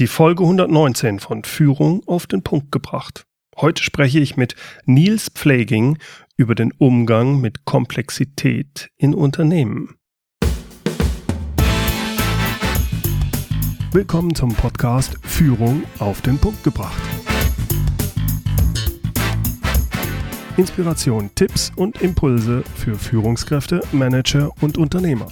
die Folge 119 von Führung auf den Punkt gebracht. Heute spreche ich mit Nils Pfleging über den Umgang mit Komplexität in Unternehmen. Willkommen zum Podcast Führung auf den Punkt gebracht. Inspiration, Tipps und Impulse für Führungskräfte, Manager und Unternehmer.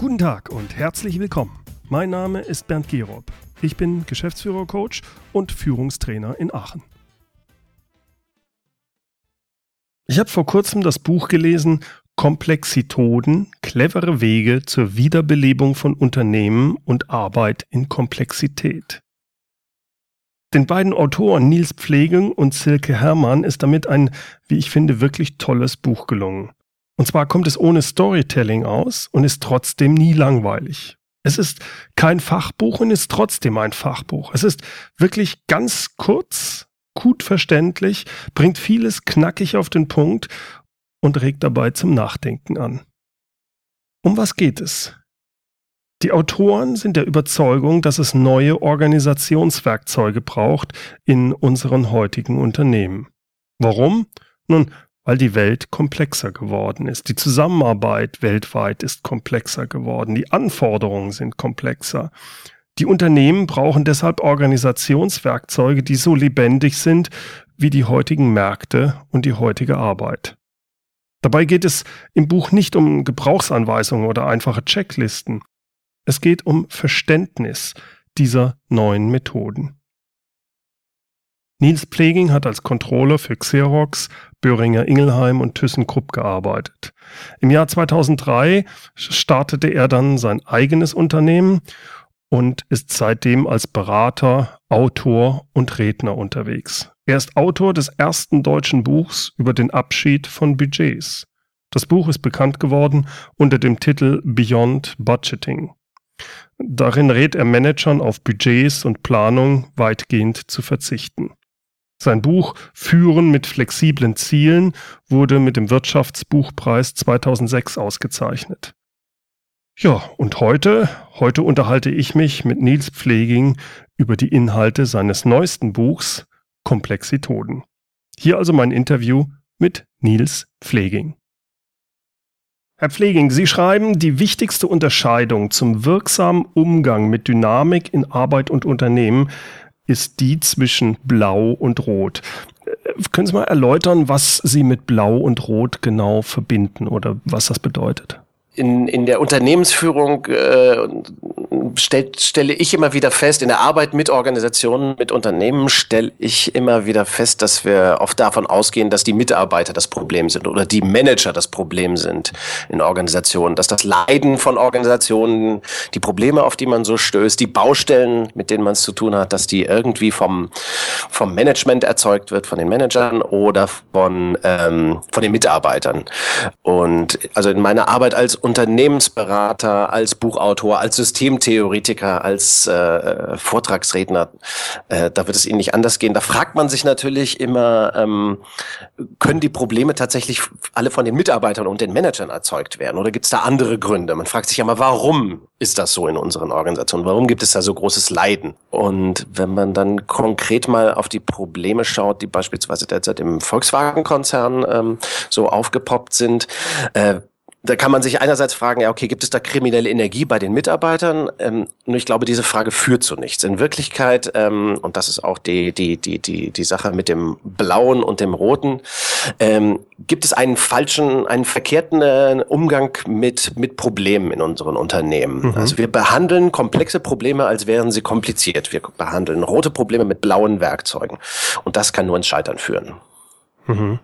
Guten Tag und herzlich willkommen. Mein Name ist Bernd Gerob. Ich bin Geschäftsführer-Coach und Führungstrainer in Aachen. Ich habe vor kurzem das Buch gelesen Komplexitoden, clevere Wege zur Wiederbelebung von Unternehmen und Arbeit in Komplexität. Den beiden Autoren Nils Pfleging und Silke Hermann ist damit ein, wie ich finde, wirklich tolles Buch gelungen. Und zwar kommt es ohne Storytelling aus und ist trotzdem nie langweilig. Es ist kein Fachbuch und ist trotzdem ein Fachbuch. Es ist wirklich ganz kurz, gut verständlich, bringt vieles knackig auf den Punkt und regt dabei zum Nachdenken an. Um was geht es? Die Autoren sind der Überzeugung, dass es neue Organisationswerkzeuge braucht in unseren heutigen Unternehmen. Warum? Nun, weil die Welt komplexer geworden ist. Die Zusammenarbeit weltweit ist komplexer geworden. Die Anforderungen sind komplexer. Die Unternehmen brauchen deshalb Organisationswerkzeuge, die so lebendig sind wie die heutigen Märkte und die heutige Arbeit. Dabei geht es im Buch nicht um Gebrauchsanweisungen oder einfache Checklisten. Es geht um Verständnis dieser neuen Methoden. Nils Pleging hat als Controller für Xerox, Böhringer Ingelheim und ThyssenKrupp gearbeitet. Im Jahr 2003 startete er dann sein eigenes Unternehmen und ist seitdem als Berater, Autor und Redner unterwegs. Er ist Autor des ersten deutschen Buchs über den Abschied von Budgets. Das Buch ist bekannt geworden unter dem Titel Beyond Budgeting. Darin rät er Managern auf Budgets und Planung weitgehend zu verzichten. Sein Buch Führen mit flexiblen Zielen wurde mit dem Wirtschaftsbuchpreis 2006 ausgezeichnet. Ja, und heute, heute unterhalte ich mich mit Nils Pfleging über die Inhalte seines neuesten Buchs Komplexitoden. Hier also mein Interview mit Nils Pfleging. Herr Pfleging, Sie schreiben, die wichtigste Unterscheidung zum wirksamen Umgang mit Dynamik in Arbeit und Unternehmen ist die zwischen Blau und Rot. Äh, können Sie mal erläutern, was Sie mit Blau und Rot genau verbinden oder was das bedeutet? In, in der Unternehmensführung äh, stell, stelle ich immer wieder fest, in der Arbeit mit Organisationen, mit Unternehmen stelle ich immer wieder fest, dass wir oft davon ausgehen, dass die Mitarbeiter das Problem sind oder die Manager das Problem sind in Organisationen, dass das Leiden von Organisationen, die Probleme, auf die man so stößt, die Baustellen, mit denen man es zu tun hat, dass die irgendwie vom, vom Management erzeugt wird, von den Managern oder von, ähm, von den Mitarbeitern. Und also in meiner Arbeit als Unternehmensberater, als Buchautor, als Systemtheoretiker, Theoretiker, als äh, Vortragsredner, äh, da wird es Ihnen nicht anders gehen. Da fragt man sich natürlich immer, ähm, können die Probleme tatsächlich alle von den Mitarbeitern und den Managern erzeugt werden? Oder gibt es da andere Gründe? Man fragt sich ja mal, warum ist das so in unseren Organisationen? Warum gibt es da so großes Leiden? Und wenn man dann konkret mal auf die Probleme schaut, die beispielsweise derzeit im Volkswagen-Konzern ähm, so aufgepoppt sind, äh, da kann man sich einerseits fragen, ja, okay, gibt es da kriminelle Energie bei den Mitarbeitern? Ähm, nur ich glaube, diese Frage führt zu nichts. In Wirklichkeit, ähm, und das ist auch die, die, die, die, die Sache mit dem Blauen und dem Roten, ähm, gibt es einen falschen, einen verkehrten äh, Umgang mit, mit Problemen in unseren Unternehmen. Mhm. Also wir behandeln komplexe Probleme, als wären sie kompliziert. Wir behandeln rote Probleme mit blauen Werkzeugen. Und das kann nur ins Scheitern führen. Mhm.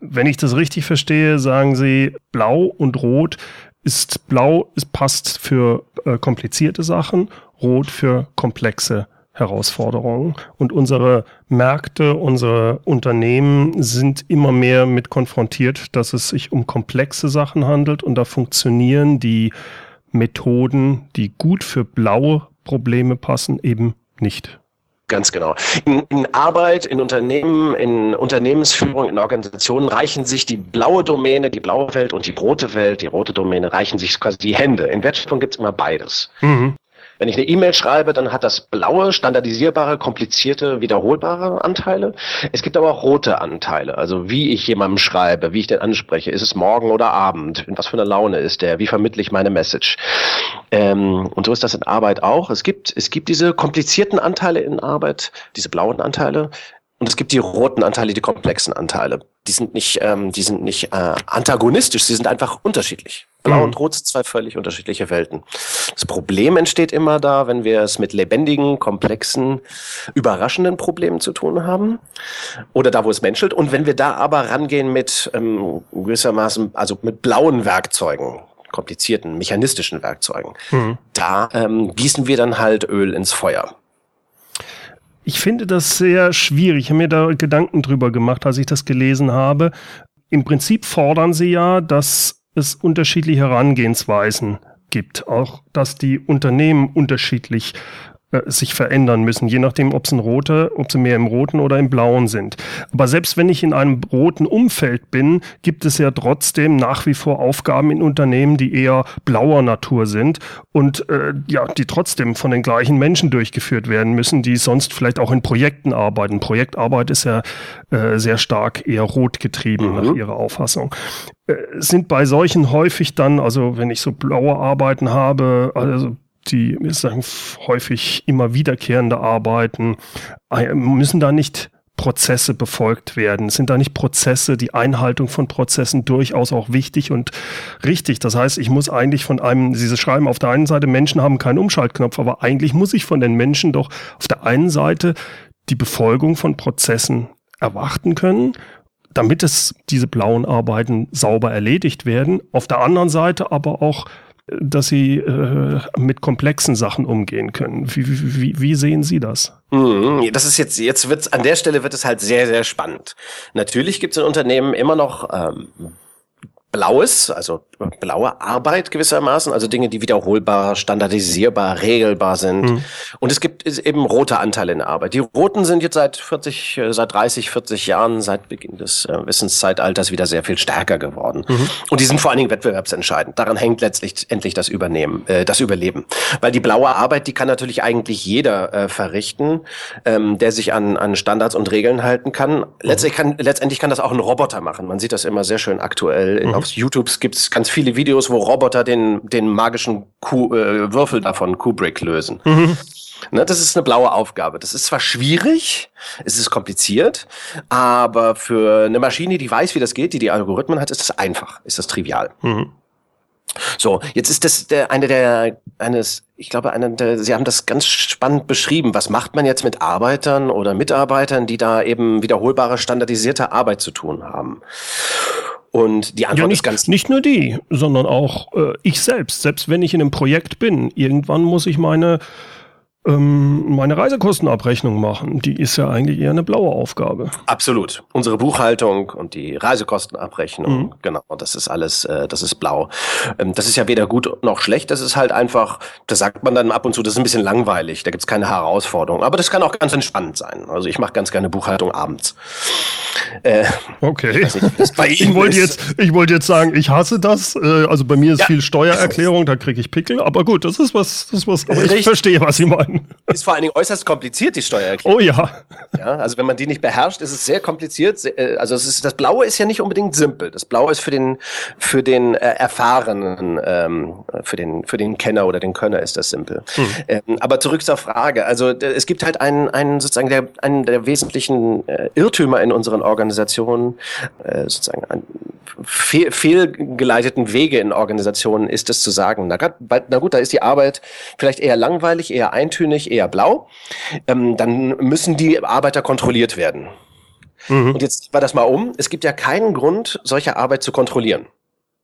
Wenn ich das richtig verstehe, sagen Sie, blau und rot ist blau, es passt für äh, komplizierte Sachen, rot für komplexe Herausforderungen. Und unsere Märkte, unsere Unternehmen sind immer mehr mit konfrontiert, dass es sich um komplexe Sachen handelt und da funktionieren die Methoden, die gut für blaue Probleme passen, eben nicht. Ganz genau. In, in, Arbeit, in Unternehmen, in Unternehmensführung, in Organisationen reichen sich die blaue Domäne, die blaue Welt und die rote Welt, die rote Domäne, reichen sich quasi die Hände. In Wertschöpfung gibt es immer beides. Mhm. Wenn ich eine E-Mail schreibe, dann hat das blaue, standardisierbare, komplizierte, wiederholbare Anteile. Es gibt aber auch rote Anteile. Also wie ich jemandem schreibe, wie ich den anspreche. Ist es morgen oder Abend? In was für eine Laune ist der? Wie vermittle ich meine Message? Ähm, und so ist das in Arbeit auch. Es gibt, es gibt diese komplizierten Anteile in Arbeit, diese blauen Anteile. Und es gibt die roten Anteile, die komplexen Anteile. Die sind nicht, ähm, die sind nicht äh, antagonistisch, sie sind einfach unterschiedlich. Blau mhm. und Rot sind zwei völlig unterschiedliche Welten. Das Problem entsteht immer da, wenn wir es mit lebendigen, komplexen, überraschenden Problemen zu tun haben. Oder da, wo es menschelt. Und wenn wir da aber rangehen mit ähm, gewissermaßen, also mit blauen Werkzeugen, komplizierten, mechanistischen Werkzeugen, mhm. da ähm, gießen wir dann halt Öl ins Feuer. Ich finde das sehr schwierig. Ich habe mir da Gedanken drüber gemacht, als ich das gelesen habe. Im Prinzip fordern sie ja, dass es unterschiedliche Herangehensweisen gibt, auch dass die Unternehmen unterschiedlich sich verändern müssen, je nachdem, ob es ein roter, ob sie mehr im roten oder im blauen sind. Aber selbst wenn ich in einem roten Umfeld bin, gibt es ja trotzdem nach wie vor Aufgaben in Unternehmen, die eher blauer Natur sind und äh, ja, die trotzdem von den gleichen Menschen durchgeführt werden müssen, die sonst vielleicht auch in Projekten arbeiten. Projektarbeit ist ja äh, sehr stark eher rot getrieben mhm. nach ihrer Auffassung äh, sind bei solchen häufig dann, also wenn ich so blaue Arbeiten habe, also die sagen, häufig immer wiederkehrende Arbeiten, äh, müssen da nicht Prozesse befolgt werden? Sind da nicht Prozesse, die Einhaltung von Prozessen durchaus auch wichtig und richtig? Das heißt, ich muss eigentlich von einem, Sie schreiben auf der einen Seite, Menschen haben keinen Umschaltknopf, aber eigentlich muss ich von den Menschen doch auf der einen Seite die Befolgung von Prozessen erwarten können damit es diese blauen Arbeiten sauber erledigt werden. Auf der anderen Seite aber auch dass sie äh, mit komplexen Sachen umgehen können. Wie, wie, wie sehen Sie das? Mhm, das ist jetzt, jetzt wird's, an der Stelle wird es halt sehr, sehr spannend. Natürlich gibt es in Unternehmen immer noch ähm, Blaues, also blaue Arbeit gewissermaßen, also Dinge, die wiederholbar, standardisierbar, regelbar sind. Mhm. Und es gibt eben rote Anteile in der Arbeit. Die roten sind jetzt seit 40, äh, seit 30, 40 Jahren, seit Beginn des äh, Wissenszeitalters wieder sehr viel stärker geworden. Mhm. Und die sind vor allen Dingen wettbewerbsentscheidend. Daran hängt letztlich endlich das Übernehmen, äh, das Überleben. Weil die blaue Arbeit, die kann natürlich eigentlich jeder äh, verrichten, ähm, der sich an, an Standards und Regeln halten kann. Mhm. Letztlich kann. Letztendlich kann das auch ein Roboter machen. Man sieht das immer sehr schön aktuell in auf YouTube gibt es ganz viele Videos, wo Roboter den, den magischen Kuh, äh, Würfel davon Kubrick lösen. Mhm. Ne, das ist eine blaue Aufgabe. Das ist zwar schwierig, es ist kompliziert, aber für eine Maschine, die weiß, wie das geht, die die Algorithmen hat, ist das einfach, ist das trivial. Mhm. So, jetzt ist das der, eine der, eines, ich glaube, eine der, Sie haben das ganz spannend beschrieben. Was macht man jetzt mit Arbeitern oder Mitarbeitern, die da eben wiederholbare, standardisierte Arbeit zu tun haben? Und die Antwort ja, nicht, ist ganz. Nicht nur die, sondern auch äh, ich selbst. Selbst wenn ich in einem Projekt bin, irgendwann muss ich meine ähm, meine Reisekostenabrechnung machen. Die ist ja eigentlich eher eine blaue Aufgabe. Absolut. Unsere Buchhaltung und die Reisekostenabrechnung, mhm. genau, das ist alles, äh, das ist blau. Ähm, das ist ja weder gut noch schlecht, das ist halt einfach, das sagt man dann ab und zu, das ist ein bisschen langweilig, da gibt's keine Herausforderung. Aber das kann auch ganz entspannt sein. Also ich mache ganz gerne Buchhaltung abends. Äh, okay. Ich, nicht, ich wollte jetzt, ich wollte jetzt sagen, ich hasse das. Äh, also bei mir ist ja. viel Steuererklärung, da kriege ich Pickel. Aber gut, das ist was, das ist was. Aber ich verstehe, was Sie meinen kann. Ist vor allen Dingen äußerst kompliziert, die Steuererklärung. Oh ja. ja. Also wenn man die nicht beherrscht, ist es sehr kompliziert. Äh, also ist, das Blaue ist ja nicht unbedingt simpel. Das Blaue ist für den, für den äh, Erfahrenen, ähm, für, den, für den Kenner oder den Könner ist das simpel. Hm. Ähm, aber zurück zur Frage. Also es gibt halt einen, einen sozusagen der, einen der wesentlichen äh, Irrtümer in unseren Organisationen, äh, sozusagen ein, fehl, fehlgeleiteten Wege in Organisationen ist es zu sagen, na, na gut, da ist die Arbeit vielleicht eher langweilig, eher eintönig, eher blau. Ähm, dann müssen die Arbeiter kontrolliert werden. Mhm. Und jetzt war das mal um. Es gibt ja keinen Grund, solche Arbeit zu kontrollieren.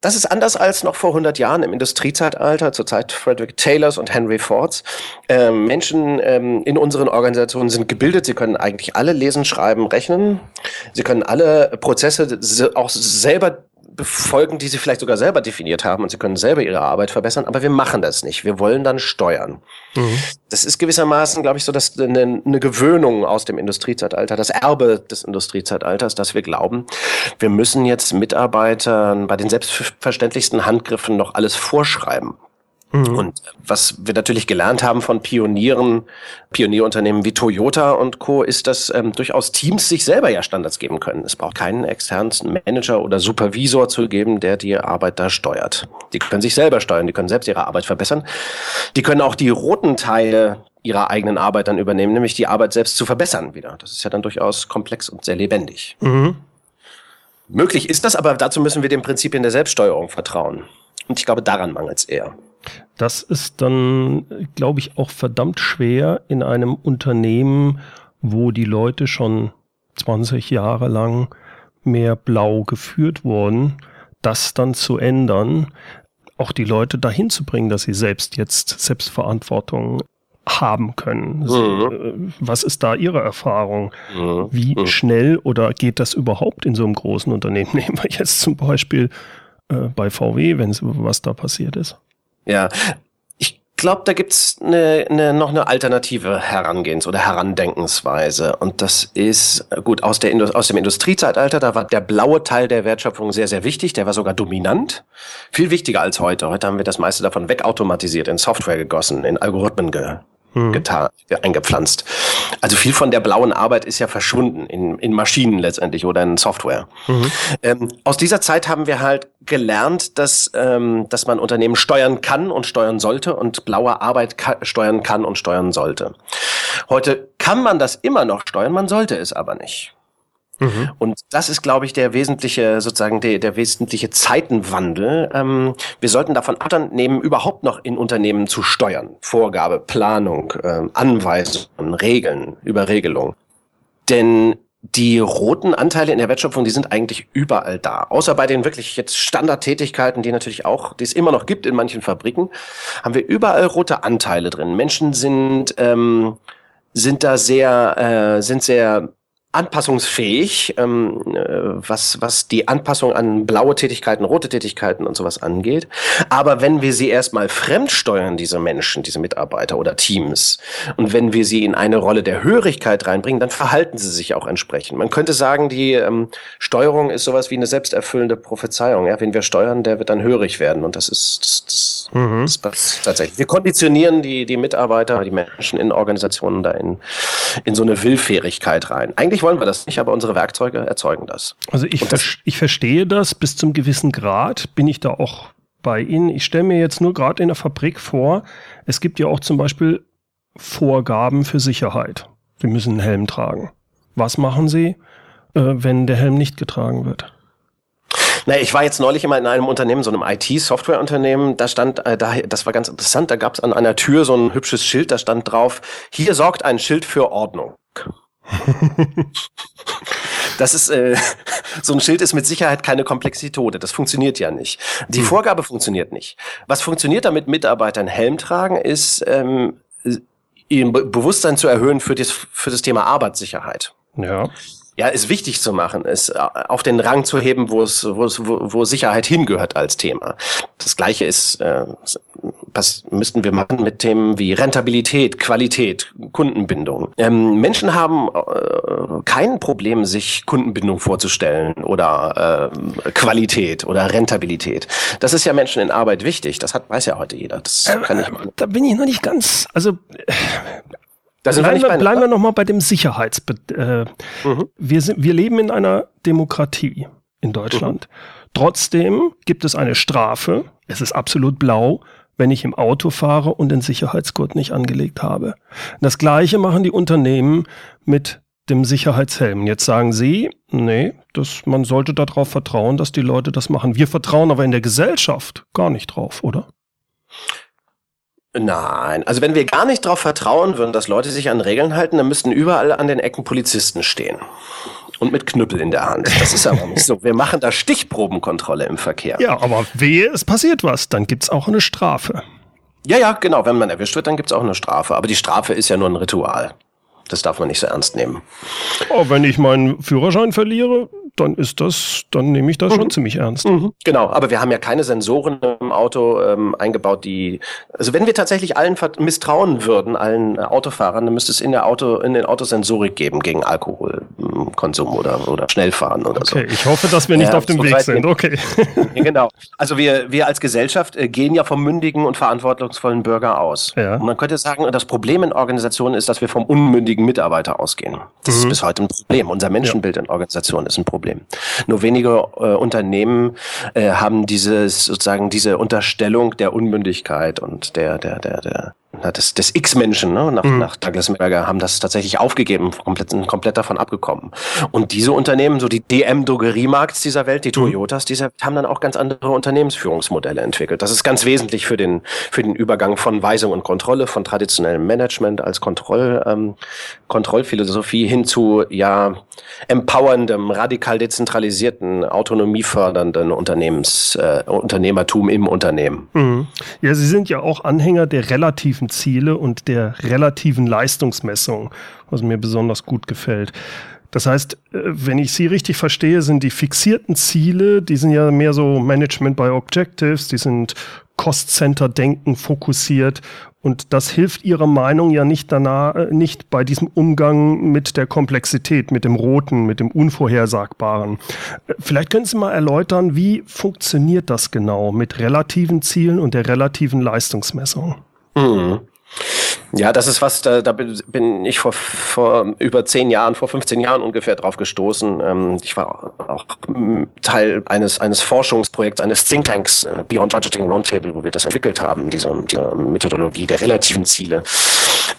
Das ist anders als noch vor 100 Jahren im Industriezeitalter, zur Zeit Frederick Taylors und Henry Fords. Ähm, Menschen ähm, in unseren Organisationen sind gebildet, sie können eigentlich alle lesen, schreiben, rechnen. Sie können alle Prozesse auch selber befolgen, die sie vielleicht sogar selber definiert haben und sie können selber ihre Arbeit verbessern, aber wir machen das nicht. Wir wollen dann steuern. Mhm. Das ist gewissermaßen, glaube ich, so dass eine, eine Gewöhnung aus dem Industriezeitalter, das Erbe des Industriezeitalters, dass wir glauben, wir müssen jetzt Mitarbeitern bei den selbstverständlichsten Handgriffen noch alles vorschreiben. Mhm. Und was wir natürlich gelernt haben von Pionieren, Pionierunternehmen wie Toyota und Co., ist, dass ähm, durchaus Teams sich selber ja Standards geben können. Es braucht keinen externen Manager oder Supervisor zu geben, der die Arbeit da steuert. Die können sich selber steuern, die können selbst ihre Arbeit verbessern. Die können auch die roten Teile ihrer eigenen Arbeit dann übernehmen, nämlich die Arbeit selbst zu verbessern wieder. Das ist ja dann durchaus komplex und sehr lebendig. Mhm. Möglich ist das, aber dazu müssen wir den Prinzipien der Selbststeuerung vertrauen. Und ich glaube, daran mangelt es eher. Das ist dann, glaube ich, auch verdammt schwer in einem Unternehmen, wo die Leute schon 20 Jahre lang mehr blau geführt wurden, das dann zu ändern, auch die Leute dahin zu bringen, dass sie selbst jetzt Selbstverantwortung haben können. Mhm. Äh, was ist da Ihre Erfahrung? Mhm. Wie mhm. schnell oder geht das überhaupt in so einem großen Unternehmen? Nehmen wir jetzt zum Beispiel äh, bei VW, wenn was da passiert ist. Ja, ich glaube, da gibt's eine, eine, noch eine alternative Herangehens- oder Herandenkensweise. Und das ist, gut, aus, der, aus dem Industriezeitalter, da war der blaue Teil der Wertschöpfung sehr, sehr wichtig. Der war sogar dominant. Viel wichtiger als heute. Heute haben wir das meiste davon wegautomatisiert, in Software gegossen, in Algorithmen ge mhm. getan, eingepflanzt. Also viel von der blauen Arbeit ist ja verschwunden in, in Maschinen letztendlich oder in Software. Mhm. Ähm, aus dieser Zeit haben wir halt gelernt, dass, ähm, dass man Unternehmen steuern kann und steuern sollte und blaue Arbeit ka steuern kann und steuern sollte. Heute kann man das immer noch steuern, man sollte es aber nicht. Mhm. Und das ist, glaube ich, der wesentliche, sozusagen der, der wesentliche Zeitenwandel. Ähm, wir sollten davon Abstand nehmen, überhaupt noch in Unternehmen zu steuern. Vorgabe, Planung, äh, Anweisungen, Regeln, Überregelung. Denn die roten Anteile in der Wertschöpfung, die sind eigentlich überall da. Außer bei den wirklich jetzt Standardtätigkeiten, die natürlich auch, die es immer noch gibt in manchen Fabriken, haben wir überall rote Anteile drin. Menschen sind, ähm, sind da sehr, äh, sind sehr anpassungsfähig, ähm, äh, was, was die Anpassung an blaue Tätigkeiten, rote Tätigkeiten und sowas angeht. Aber wenn wir sie erstmal fremdsteuern, diese Menschen, diese Mitarbeiter oder Teams, und wenn wir sie in eine Rolle der Hörigkeit reinbringen, dann verhalten sie sich auch entsprechend. Man könnte sagen, die ähm, Steuerung ist sowas wie eine selbsterfüllende Prophezeiung. Ja? Wen wir steuern, der wird dann hörig werden. Und das ist, das, das, mhm. das passt tatsächlich. Wir konditionieren die, die Mitarbeiter, die Menschen in Organisationen da in, in so eine Willfährigkeit rein. Eigentlich wollen wir das nicht, aber unsere Werkzeuge erzeugen das. Also ich, das, ich verstehe das bis zum gewissen Grad, bin ich da auch bei Ihnen. Ich stelle mir jetzt nur gerade in der Fabrik vor, es gibt ja auch zum Beispiel Vorgaben für Sicherheit. Sie müssen einen Helm tragen. Was machen Sie, äh, wenn der Helm nicht getragen wird? Naja, ich war jetzt neulich immer in einem Unternehmen, so einem IT-Software-Unternehmen, da stand, äh, da, das war ganz interessant, da gab es an einer Tür so ein hübsches Schild, da stand drauf, hier sorgt ein Schild für Ordnung. Das ist äh, so ein Schild ist mit Sicherheit keine Komplexitode. Das funktioniert ja nicht. Die hm. Vorgabe funktioniert nicht. Was funktioniert, damit Mitarbeiter einen Helm tragen, ist ähm, ihr Bewusstsein zu erhöhen für das für das Thema Arbeitssicherheit. Ja ja, ist wichtig zu machen, ist äh, auf den Rang zu heben, wo es, wo es, wo Sicherheit hingehört als Thema. Das Gleiche ist, äh, was müssten wir machen mit Themen wie Rentabilität, Qualität, Kundenbindung. Ähm, Menschen haben äh, kein Problem, sich Kundenbindung vorzustellen oder äh, Qualität oder Rentabilität. Das ist ja Menschen in Arbeit wichtig. Das hat, weiß ja heute jeder. Das äh, kann ich, da bin ich noch nicht ganz, also das bleiben wir, bleiben wir nochmal bei dem Sicherheits... Äh, mhm. wir, sind, wir leben in einer Demokratie in Deutschland. Mhm. Trotzdem gibt es eine Strafe, es ist absolut blau, wenn ich im Auto fahre und den Sicherheitsgurt nicht angelegt habe. Das gleiche machen die Unternehmen mit dem Sicherheitshelm. Jetzt sagen Sie, nee, das, man sollte darauf vertrauen, dass die Leute das machen. Wir vertrauen aber in der Gesellschaft gar nicht drauf, oder? Nein, also wenn wir gar nicht darauf vertrauen würden, dass Leute sich an Regeln halten, dann müssten überall an den Ecken Polizisten stehen. Und mit Knüppel in der Hand. Das ist aber nicht so. Wir machen da Stichprobenkontrolle im Verkehr. Ja, aber wehe, es passiert was, dann gibt's auch eine Strafe. Ja, ja, genau. Wenn man erwischt wird, dann gibt's auch eine Strafe. Aber die Strafe ist ja nur ein Ritual. Das darf man nicht so ernst nehmen. Oh, wenn ich meinen Führerschein verliere, dann ist das, dann nehme ich das mhm. schon ziemlich ernst. Mhm. Genau, aber wir haben ja keine Sensoren im Auto ähm, eingebaut, die, also wenn wir tatsächlich allen misstrauen würden, allen Autofahrern, dann müsste es in der Auto, in den Autos Sensorik geben gegen Alkoholkonsum oder, oder Schnellfahren oder okay, so. Okay, ich hoffe, dass wir nicht ja, auf dem Weg sind. Okay. genau. Also wir, wir als Gesellschaft äh, gehen ja vom mündigen und verantwortungsvollen Bürger aus. Ja. Und man könnte sagen, das Problem in Organisationen ist, dass wir vom unmündigen Mitarbeiter ausgehen. Das mhm. ist bis heute ein Problem. Unser Menschenbild ja. in Organisationen ist ein Problem. Nur wenige äh, Unternehmen äh, haben dieses sozusagen diese Unterstellung der Unmündigkeit und der der der der des, des X-Menschen, ne? nach, mhm. nach Douglas Berger, haben das tatsächlich aufgegeben, komplett, komplett davon abgekommen. Und diese Unternehmen, so die DM-Drogeriemarkts dieser Welt, die mhm. Toyotas dieser haben dann auch ganz andere Unternehmensführungsmodelle entwickelt. Das ist ganz wesentlich für den, für den Übergang von Weisung und Kontrolle, von traditionellem Management als Kontroll, ähm, Kontrollphilosophie hin zu, ja, empowerndem, radikal dezentralisierten, autonomiefördernden Unternehmens, äh, Unternehmertum im Unternehmen. Mhm. Ja, Sie sind ja auch Anhänger der relativen relativen Ziele und der relativen Leistungsmessung, was mir besonders gut gefällt. Das heißt, äh, wenn ich Sie richtig verstehe, sind die fixierten Ziele, die sind ja mehr so Management by Objectives, die sind Cost-Center-Denken fokussiert und das hilft Ihrer Meinung ja nicht danach, äh, nicht bei diesem Umgang mit der Komplexität, mit dem Roten, mit dem Unvorhersagbaren. Äh, vielleicht können Sie mal erläutern, wie funktioniert das genau mit relativen Zielen und der relativen Leistungsmessung? Mhm. Ja, das ist was, da, da bin ich vor, vor über zehn Jahren, vor 15 Jahren ungefähr drauf gestoßen. Ähm, ich war auch Teil eines, eines Forschungsprojekts, eines Thinktanks, äh, Beyond Budgeting Roundtable, wo wir das entwickelt haben, diese, diese Methodologie der relativen Ziele.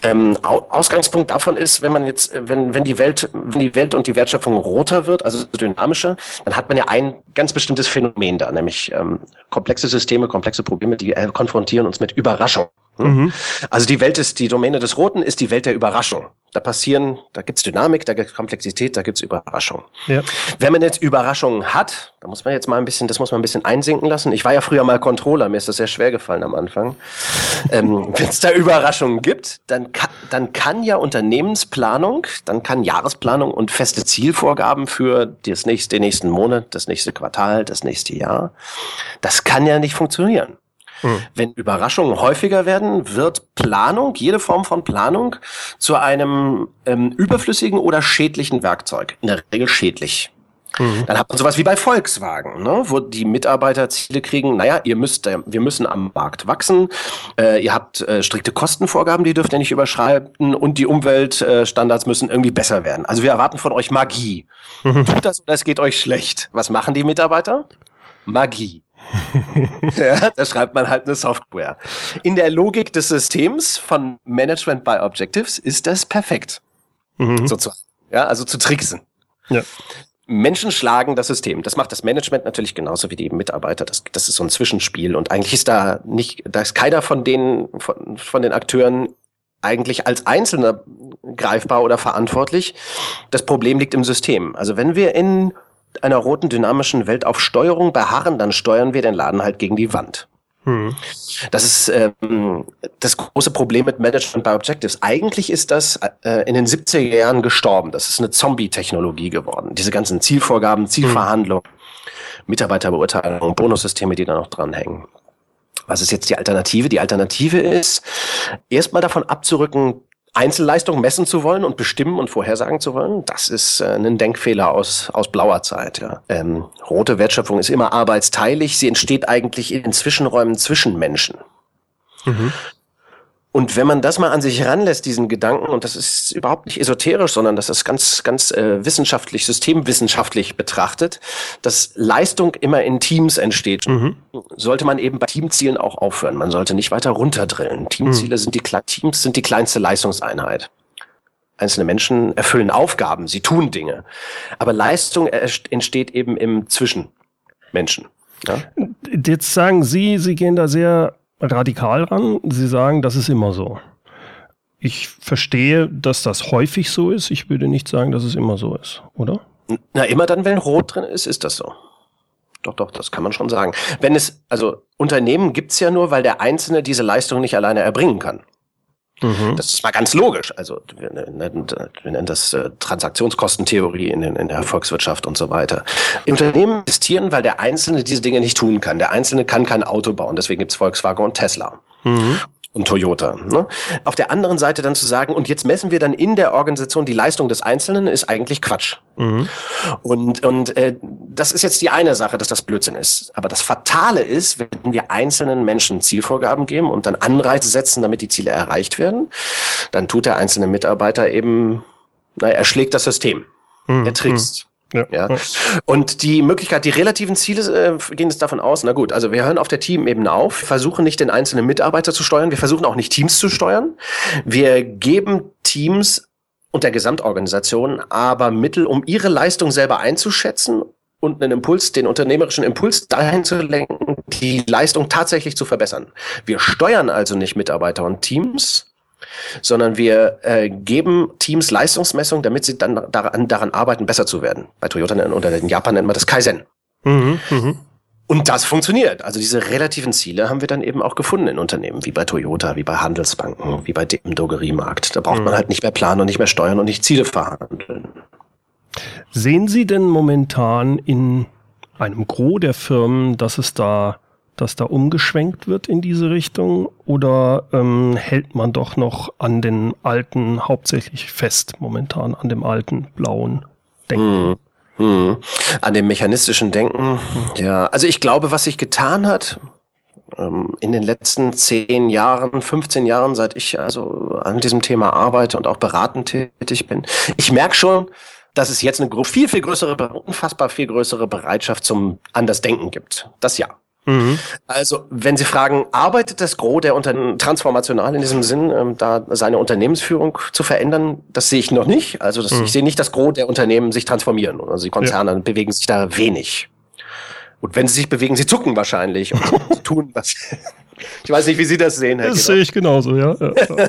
Ähm, Ausgangspunkt davon ist, wenn man jetzt, wenn, wenn die Welt, wenn die Welt und die Wertschöpfung roter wird, also dynamischer, dann hat man ja ein ganz bestimmtes Phänomen da, nämlich ähm, komplexe Systeme, komplexe Probleme, die äh, konfrontieren uns mit Überraschung. Mhm. Also die Welt ist, die Domäne des Roten ist die Welt der Überraschung. Da passieren, da gibt's Dynamik, da gibt's Komplexität, da gibt's Überraschung. Ja. Wenn man jetzt Überraschungen hat, da muss man jetzt mal ein bisschen, das muss man ein bisschen einsinken lassen. Ich war ja früher mal Controller, mir ist das sehr schwer gefallen am Anfang. ähm, Wenn es da Überraschungen gibt, dann kann, dann kann ja Unternehmensplanung, dann kann Jahresplanung und feste Zielvorgaben für das nächste, den nächsten Monat, das nächste Quartal, das nächste Jahr, das kann ja nicht funktionieren. Hm. Wenn Überraschungen häufiger werden, wird Planung, jede Form von Planung, zu einem ähm, überflüssigen oder schädlichen Werkzeug. In der Regel schädlich. Mhm. Dann hat man sowas wie bei Volkswagen, ne, wo die Mitarbeiter Ziele kriegen, naja, ihr müsst, äh, wir müssen am Markt wachsen, äh, ihr habt äh, strikte Kostenvorgaben, die dürft ihr nicht überschreiten und die Umweltstandards äh, müssen irgendwie besser werden. Also wir erwarten von euch Magie. Mhm. Tut das oder es geht euch schlecht. Was machen die Mitarbeiter? Magie. Ja, da schreibt man halt eine Software. In der Logik des Systems von Management by Objectives ist das perfekt. Mhm. Sozusagen. Ja, also zu tricksen. Ja. Menschen schlagen das System. Das macht das Management natürlich genauso wie die Mitarbeiter. Das, das ist so ein Zwischenspiel. Und eigentlich ist da nicht, da ist keiner von denen, von, von den Akteuren eigentlich als Einzelner greifbar oder verantwortlich. Das Problem liegt im System. Also wenn wir in einer roten dynamischen Welt auf Steuerung beharren, dann steuern wir den Laden halt gegen die Wand. Hm. Das ist ähm, das große Problem mit Management by Objectives. Eigentlich ist das äh, in den 70er Jahren gestorben. Das ist eine Zombie-Technologie geworden. Diese ganzen Zielvorgaben, Zielverhandlungen, hm. Mitarbeiterbeurteilung, Bonussysteme, die da noch dranhängen. Was ist jetzt die Alternative? Die Alternative ist, erstmal davon abzurücken, Einzelleistung messen zu wollen und bestimmen und vorhersagen zu wollen, das ist äh, ein Denkfehler aus, aus blauer Zeit. Ja. Ähm, rote Wertschöpfung ist immer arbeitsteilig. Sie entsteht eigentlich in Zwischenräumen zwischen Menschen. Mhm. Und wenn man das mal an sich ranlässt, diesen Gedanken, und das ist überhaupt nicht esoterisch, sondern das ist ganz, ganz äh, wissenschaftlich, systemwissenschaftlich betrachtet, dass Leistung immer in Teams entsteht, mhm. sollte man eben bei Teamzielen auch aufhören. Man sollte nicht weiter runterdrillen. Teamziele mhm. sind die Teams sind die kleinste Leistungseinheit. Einzelne Menschen erfüllen Aufgaben, sie tun Dinge. Aber Leistung entsteht eben im Zwischenmenschen. Ja? Jetzt sagen Sie, Sie gehen da sehr radikal ran. Sie sagen, das ist immer so. Ich verstehe, dass das häufig so ist. Ich würde nicht sagen, dass es immer so ist, oder? Na, immer dann, wenn Rot drin ist, ist das so. Doch, doch, das kann man schon sagen. Wenn es, also Unternehmen gibt's ja nur, weil der Einzelne diese Leistung nicht alleine erbringen kann. Mhm. Das ist mal ganz logisch. Also wir nennen, wir nennen das äh, Transaktionskostentheorie in, in, der Volkswirtschaft und so weiter. Unternehmen investieren, weil der Einzelne diese Dinge nicht tun kann. Der Einzelne kann kein Auto bauen, deswegen gibt's Volkswagen und Tesla. Mhm und Toyota. Ne? Auf der anderen Seite dann zu sagen, und jetzt messen wir dann in der Organisation die Leistung des Einzelnen, ist eigentlich Quatsch. Mhm. Und, und äh, das ist jetzt die eine Sache, dass das Blödsinn ist. Aber das Fatale ist, wenn wir einzelnen Menschen Zielvorgaben geben und dann Anreize setzen, damit die Ziele erreicht werden, dann tut der einzelne Mitarbeiter eben, naja, er schlägt das System. Mhm. Er trickst. Ja. ja. Und die Möglichkeit, die relativen Ziele äh, gehen es davon aus, na gut, also wir hören auf der Teamebene auf, versuchen nicht den einzelnen Mitarbeiter zu steuern, wir versuchen auch nicht Teams zu steuern. Wir geben Teams und der Gesamtorganisation aber Mittel, um ihre Leistung selber einzuschätzen und einen Impuls, den unternehmerischen Impuls dahin zu lenken, die Leistung tatsächlich zu verbessern. Wir steuern also nicht Mitarbeiter und Teams, sondern wir äh, geben Teams Leistungsmessung, damit sie dann daran, daran arbeiten, besser zu werden. Bei Toyota oder in Japan nennt man das Kaizen. Mhm, mh. Und das funktioniert. Also diese relativen Ziele haben wir dann eben auch gefunden in Unternehmen, wie bei Toyota, wie bei Handelsbanken, wie bei dem Drogeriemarkt. Da braucht mhm. man halt nicht mehr planen und nicht mehr steuern und nicht Ziele verhandeln. Sehen Sie denn momentan in einem Gros der Firmen, dass es da dass da umgeschwenkt wird in diese Richtung oder ähm, hält man doch noch an den alten hauptsächlich fest momentan, an dem alten blauen Denken? Hm. Hm. An dem mechanistischen Denken, ja. Also ich glaube, was sich getan hat, ähm, in den letzten zehn Jahren, 15 Jahren, seit ich also an diesem Thema arbeite und auch beratend tätig bin. Ich merke schon, dass es jetzt eine viel, viel größere, unfassbar viel größere Bereitschaft zum anders Denken gibt. Das ja. Mhm. Also, wenn Sie fragen, arbeitet das Gros der Unternehmen transformational in diesem Sinn, ähm, da seine Unternehmensführung zu verändern? Das sehe ich noch nicht. Also, das, mhm. ich sehe nicht das Gros der Unternehmen sich transformieren. Also, die Konzerne ja. bewegen sich da wenig. Und wenn sie sich bewegen, sie zucken wahrscheinlich und tun was. Ich weiß nicht, wie Sie das sehen, Herr Das sehe ich genauso, ja. ja.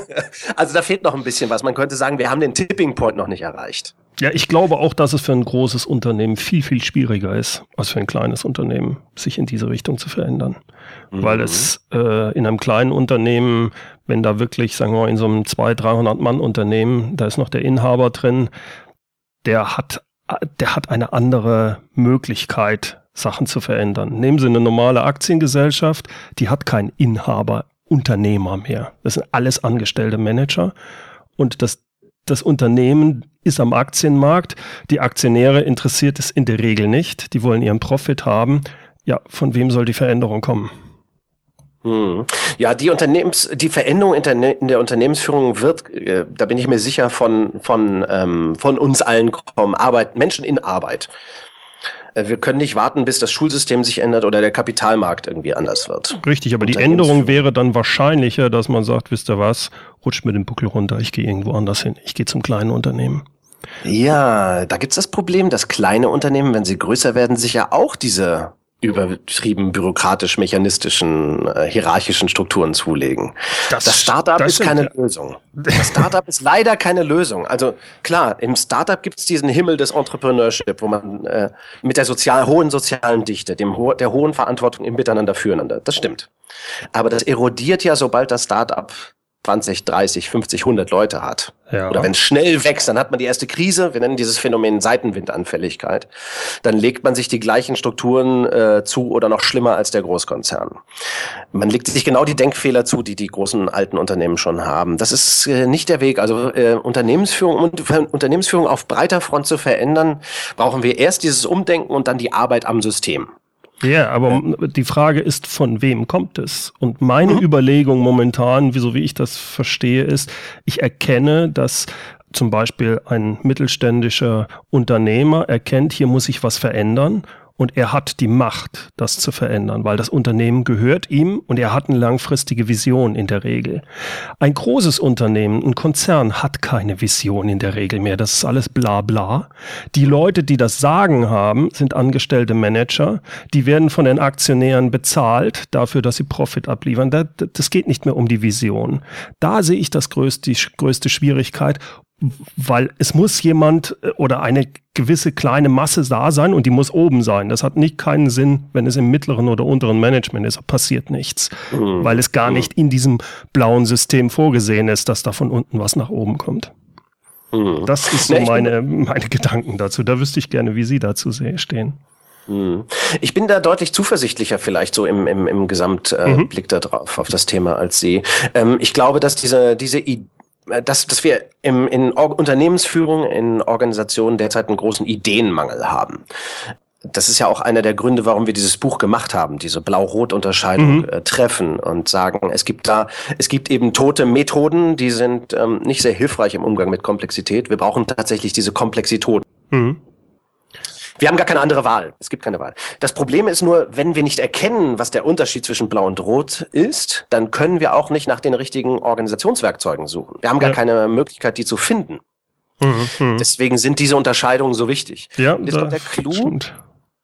also da fehlt noch ein bisschen was. Man könnte sagen, wir haben den Tipping Point noch nicht erreicht. Ja, ich glaube auch, dass es für ein großes Unternehmen viel, viel schwieriger ist, als für ein kleines Unternehmen, sich in diese Richtung zu verändern. Mhm. Weil es äh, in einem kleinen Unternehmen, wenn da wirklich, sagen wir mal, in so einem 200, 300 Mann Unternehmen, da ist noch der Inhaber drin, der hat, der hat eine andere Möglichkeit, Sachen zu verändern. Nehmen Sie eine normale Aktiengesellschaft, die hat keinen Inhaber, Unternehmer mehr. Das sind alles angestellte Manager. Und das, das Unternehmen ist am Aktienmarkt. Die Aktionäre interessiert es in der Regel nicht. Die wollen ihren Profit haben. Ja, von wem soll die Veränderung kommen? Hm. Ja, die Unternehmens, die Veränderung in der Unternehmensführung wird, äh, da bin ich mir sicher, von, von, ähm, von uns allen kommen. Arbeit, Menschen in Arbeit. Äh, wir können nicht warten, bis das Schulsystem sich ändert oder der Kapitalmarkt irgendwie anders wird. Richtig, aber die Änderung wäre dann wahrscheinlicher, dass man sagt, wisst ihr was, rutscht mit dem Buckel runter, ich gehe irgendwo anders hin, ich gehe zum kleinen Unternehmen. Ja, da gibt's das Problem, dass kleine Unternehmen, wenn sie größer werden, sich ja auch diese übertrieben bürokratisch-mechanistischen, äh, hierarchischen Strukturen zulegen. Das, das Startup das ist keine Lösung. Das Startup ist leider keine Lösung. Also klar, im Startup gibt es diesen Himmel des Entrepreneurship, wo man äh, mit der sozial, hohen sozialen Dichte, dem ho der hohen Verantwortung im Miteinander füreinander, das stimmt. Aber das erodiert ja, sobald das Startup 20, 30, 50, 100 Leute hat. Ja. Oder wenn es schnell wächst, dann hat man die erste Krise. Wir nennen dieses Phänomen Seitenwindanfälligkeit. Dann legt man sich die gleichen Strukturen äh, zu oder noch schlimmer als der Großkonzern. Man legt sich genau die Denkfehler zu, die die großen alten Unternehmen schon haben. Das ist äh, nicht der Weg. Also äh, Unternehmensführung und Unternehmensführung auf breiter Front zu verändern, brauchen wir erst dieses Umdenken und dann die Arbeit am System. Ja, aber ja. die Frage ist, von wem kommt es? Und meine mhm. Überlegung momentan, so wie ich das verstehe, ist, ich erkenne, dass zum Beispiel ein mittelständischer Unternehmer erkennt, hier muss ich was verändern und er hat die Macht, das zu verändern, weil das Unternehmen gehört ihm und er hat eine langfristige Vision in der Regel. Ein großes Unternehmen, ein Konzern hat keine Vision in der Regel mehr. Das ist alles bla bla. Die Leute, die das Sagen haben, sind angestellte Manager. Die werden von den Aktionären bezahlt dafür, dass sie Profit abliefern. Das geht nicht mehr um die Vision. Da sehe ich das größte, die größte Schwierigkeit weil es muss jemand äh, oder eine gewisse kleine Masse da sein und die muss oben sein. Das hat nicht keinen Sinn, wenn es im mittleren oder unteren Management ist, passiert nichts, mhm. weil es gar mhm. nicht in diesem blauen System vorgesehen ist, dass da von unten was nach oben kommt. Mhm. Das ist so nee, meine, meine Gedanken dazu. Da wüsste ich gerne, wie Sie dazu stehen. Mhm. Ich bin da deutlich zuversichtlicher vielleicht so im, im, im Gesamtblick äh, mhm. darauf, auf das Thema als Sie. Ähm, ich glaube, dass diese, diese Idee dass, dass wir im, in Unternehmensführung, in Organisationen derzeit einen großen Ideenmangel haben. Das ist ja auch einer der Gründe, warum wir dieses Buch gemacht haben, diese Blau-Rot-Unterscheidung mhm. äh, treffen und sagen, es gibt da, es gibt eben tote Methoden, die sind ähm, nicht sehr hilfreich im Umgang mit Komplexität. Wir brauchen tatsächlich diese Komplexitoden. Mhm. Wir haben gar keine andere Wahl. Es gibt keine Wahl. Das Problem ist nur, wenn wir nicht erkennen, was der Unterschied zwischen Blau und Rot ist, dann können wir auch nicht nach den richtigen Organisationswerkzeugen suchen. Wir haben gar ja. keine Möglichkeit, die zu finden. Mhm, mhm. Deswegen sind diese Unterscheidungen so wichtig. Ja, und jetzt kommt der Clou. Stimmt.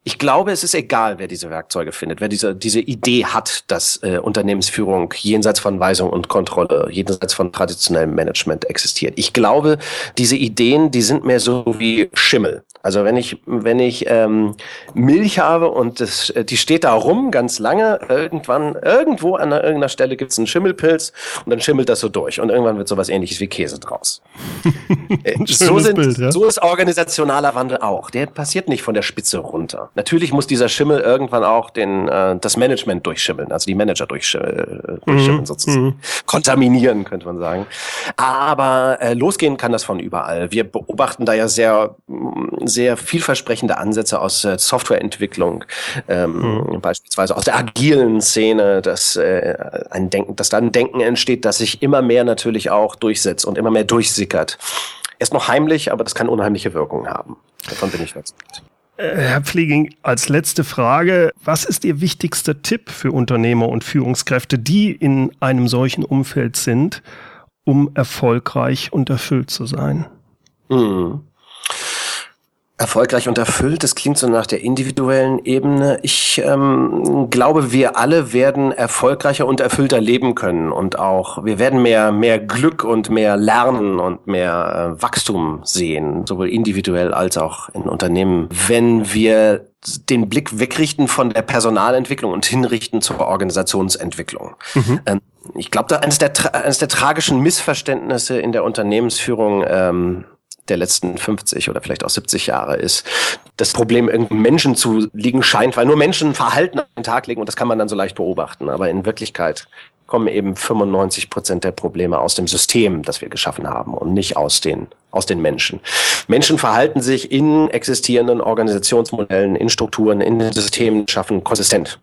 Ich glaube, es ist egal, wer diese Werkzeuge findet, wer diese, diese Idee hat, dass äh, Unternehmensführung jenseits von Weisung und Kontrolle, jenseits von traditionellem Management existiert. Ich glaube, diese Ideen, die sind mehr so wie Schimmel. Also wenn ich, wenn ich ähm, Milch habe und das, äh, die steht da rum ganz lange, irgendwann, irgendwo an irgendeiner Stelle gibt es einen Schimmelpilz und dann schimmelt das so durch und irgendwann wird sowas ähnliches wie Käse draus. Äh, so, sind, Bild, ja? so ist organisationaler Wandel auch. Der passiert nicht von der Spitze runter. Natürlich muss dieser Schimmel irgendwann auch den, äh, das Management durchschimmeln, also die Manager durchschimmeln, äh, durchschimmeln mhm. sozusagen. Mhm. Kontaminieren, könnte man sagen. Aber äh, losgehen kann das von überall. Wir beobachten da ja sehr, sehr vielversprechende Ansätze aus äh, Softwareentwicklung, ähm, mhm. beispielsweise aus der agilen Szene, dass, äh, ein Denken, dass da ein Denken entsteht, das sich immer mehr natürlich auch durchsetzt und immer mehr durchsickert. Erst noch heimlich, aber das kann unheimliche Wirkungen haben. Davon bin ich überzeugt. Äh, Herr Pfleging, als letzte Frage, was ist Ihr wichtigster Tipp für Unternehmer und Führungskräfte, die in einem solchen Umfeld sind, um erfolgreich und erfüllt zu sein? Mhm. Erfolgreich und erfüllt, das klingt so nach der individuellen Ebene. Ich ähm, glaube, wir alle werden erfolgreicher und erfüllter leben können und auch wir werden mehr mehr Glück und mehr Lernen und mehr äh, Wachstum sehen, sowohl individuell als auch in Unternehmen, wenn wir den Blick wegrichten von der Personalentwicklung und hinrichten zur Organisationsentwicklung. Mhm. Ähm, ich glaube, eines der, eines der tragischen Missverständnisse in der Unternehmensführung ähm, der letzten 50 oder vielleicht auch 70 Jahre ist, das Problem irgendeinem Menschen zu liegen scheint, weil nur Menschen Verhalten an den Tag legen und das kann man dann so leicht beobachten. Aber in Wirklichkeit kommen eben 95 Prozent der Probleme aus dem System, das wir geschaffen haben und nicht aus den, aus den Menschen. Menschen verhalten sich in existierenden Organisationsmodellen, in Strukturen, in den Systemen schaffen konsistent.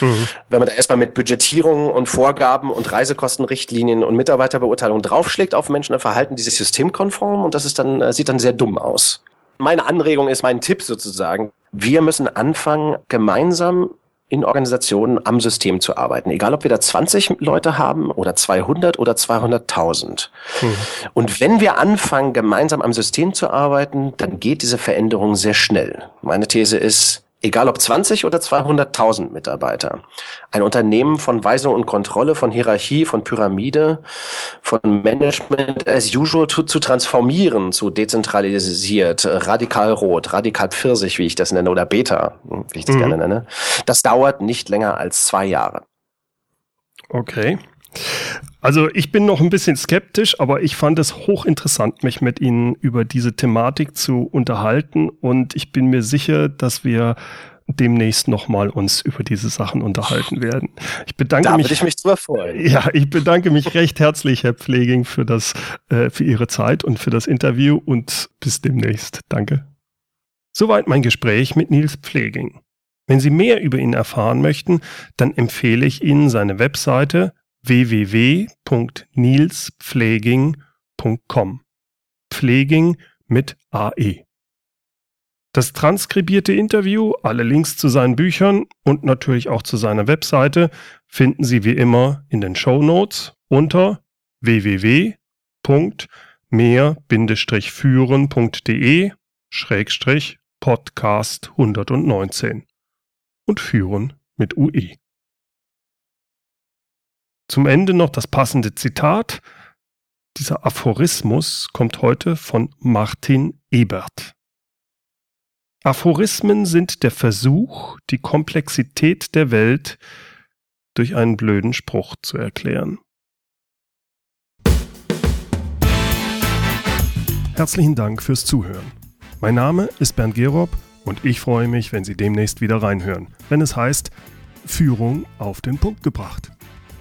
Mhm. Wenn man da erstmal mit Budgetierung und Vorgaben und Reisekostenrichtlinien und Mitarbeiterbeurteilung draufschlägt auf Menschen, dann verhalten die sich systemkonform und das ist dann, äh, sieht dann sehr dumm aus. Meine Anregung ist mein Tipp sozusagen. Wir müssen anfangen, gemeinsam in Organisationen am System zu arbeiten. Egal, ob wir da 20 Leute haben oder 200 oder 200.000. Mhm. Und wenn wir anfangen, gemeinsam am System zu arbeiten, dann geht diese Veränderung sehr schnell. Meine These ist, egal ob 20 oder 200.000 Mitarbeiter. Ein Unternehmen von Weisung und Kontrolle, von Hierarchie, von Pyramide, von Management as usual zu, zu transformieren, zu dezentralisiert, radikal rot, radikal pfirsich, wie ich das nenne, oder beta, wie ich das mhm. gerne nenne. Das dauert nicht länger als zwei Jahre. Okay. Also ich bin noch ein bisschen skeptisch, aber ich fand es hochinteressant, mich mit Ihnen über diese Thematik zu unterhalten und ich bin mir sicher, dass wir demnächst nochmal uns über diese Sachen unterhalten werden. Ich bedanke da mich. ich mich zu freuen. Ja, ich bedanke mich recht herzlich, Herr Pfleging, für das, äh, für Ihre Zeit und für das Interview und bis demnächst. Danke. Soweit mein Gespräch mit Nils Pfleging. Wenn Sie mehr über ihn erfahren möchten, dann empfehle ich Ihnen seine Webseite www.nilspfleging.com. Pfleging mit AE. Das transkribierte Interview, alle Links zu seinen Büchern und natürlich auch zu seiner Webseite finden Sie wie immer in den Show Notes unter www.mehr-führen.de Schrägstrich Podcast 119 und führen mit UE. Zum Ende noch das passende Zitat. Dieser Aphorismus kommt heute von Martin Ebert. Aphorismen sind der Versuch, die Komplexität der Welt durch einen blöden Spruch zu erklären. Herzlichen Dank fürs Zuhören. Mein Name ist Bernd Gerob und ich freue mich, wenn Sie demnächst wieder reinhören, wenn es heißt Führung auf den Punkt gebracht.